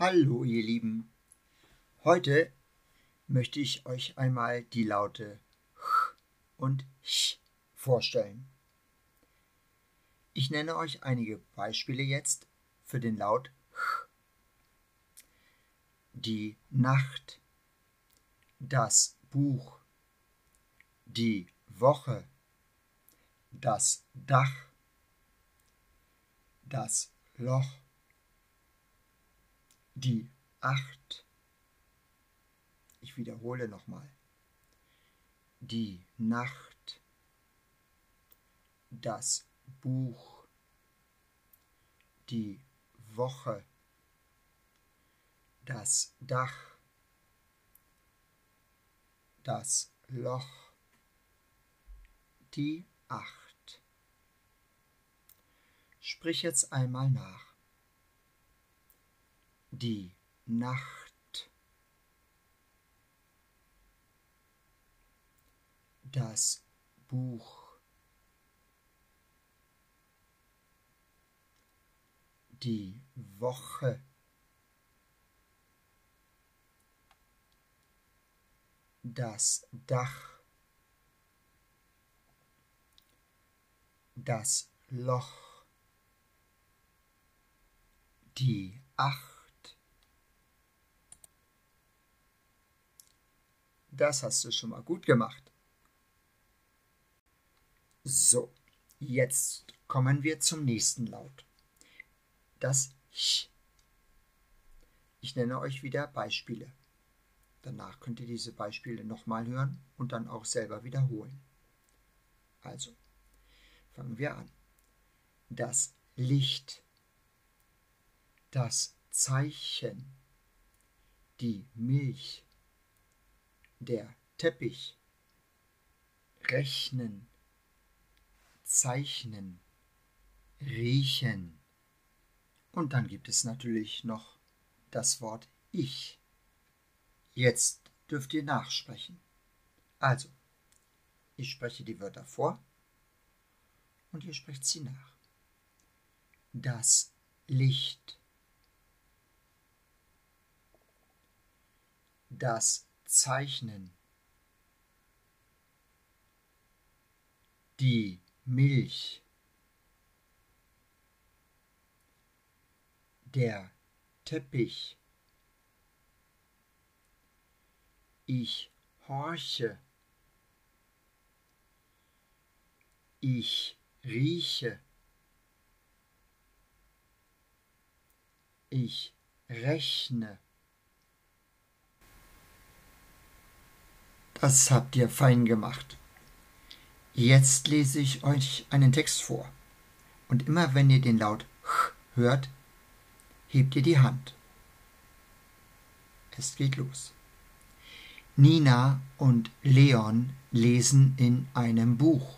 Hallo ihr Lieben. Heute möchte ich euch einmal die Laute ch und ch vorstellen. Ich nenne euch einige Beispiele jetzt für den Laut ch. Die Nacht, das Buch, die Woche, das Dach, das Loch, die Acht. Ich wiederhole nochmal. Die Nacht, das Buch, die Woche, das Dach, das Loch, die Acht. Sprich jetzt einmal nach die Nacht, das Buch, die Woche, das Dach, das Loch, die Acht, Das hast du schon mal gut gemacht. So, jetzt kommen wir zum nächsten Laut. Das Ch. Ich nenne euch wieder Beispiele. Danach könnt ihr diese Beispiele nochmal hören und dann auch selber wiederholen. Also, fangen wir an. Das Licht, das Zeichen, die Milch, der Teppich, rechnen, zeichnen, riechen. Und dann gibt es natürlich noch das Wort Ich. Jetzt dürft ihr nachsprechen. Also, ich spreche die Wörter vor und ihr sprecht sie nach. Das Licht. Das Zeichnen. Die Milch. Der Teppich. Ich horche. Ich rieche. Ich rechne. Das habt ihr fein gemacht. Jetzt lese ich euch einen Text vor. Und immer wenn ihr den Laut ch hört, hebt ihr die Hand. Es geht los. Nina und Leon lesen in einem Buch.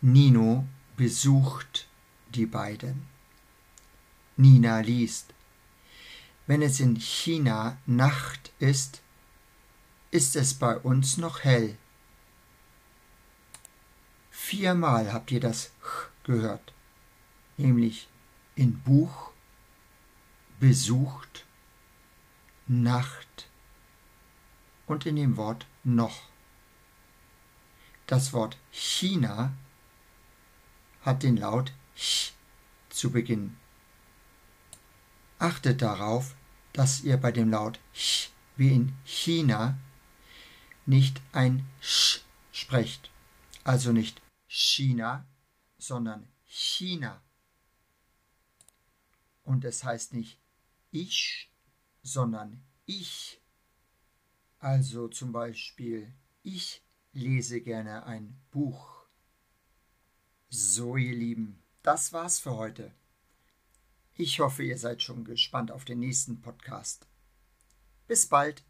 Nino besucht die beiden. Nina liest. Wenn es in China Nacht ist, ist es bei uns noch hell. Viermal habt ihr das Ch gehört, nämlich in Buch, besucht, Nacht und in dem Wort noch. Das Wort China hat den Laut Ch zu Beginn. Achtet darauf, dass ihr bei dem Laut Ch wie in China nicht ein Sch sprecht. Also nicht China, sondern China. Und es heißt nicht ich, sondern ich. Also zum Beispiel, ich lese gerne ein Buch. So, ihr Lieben, das war's für heute. Ich hoffe, ihr seid schon gespannt auf den nächsten Podcast. Bis bald.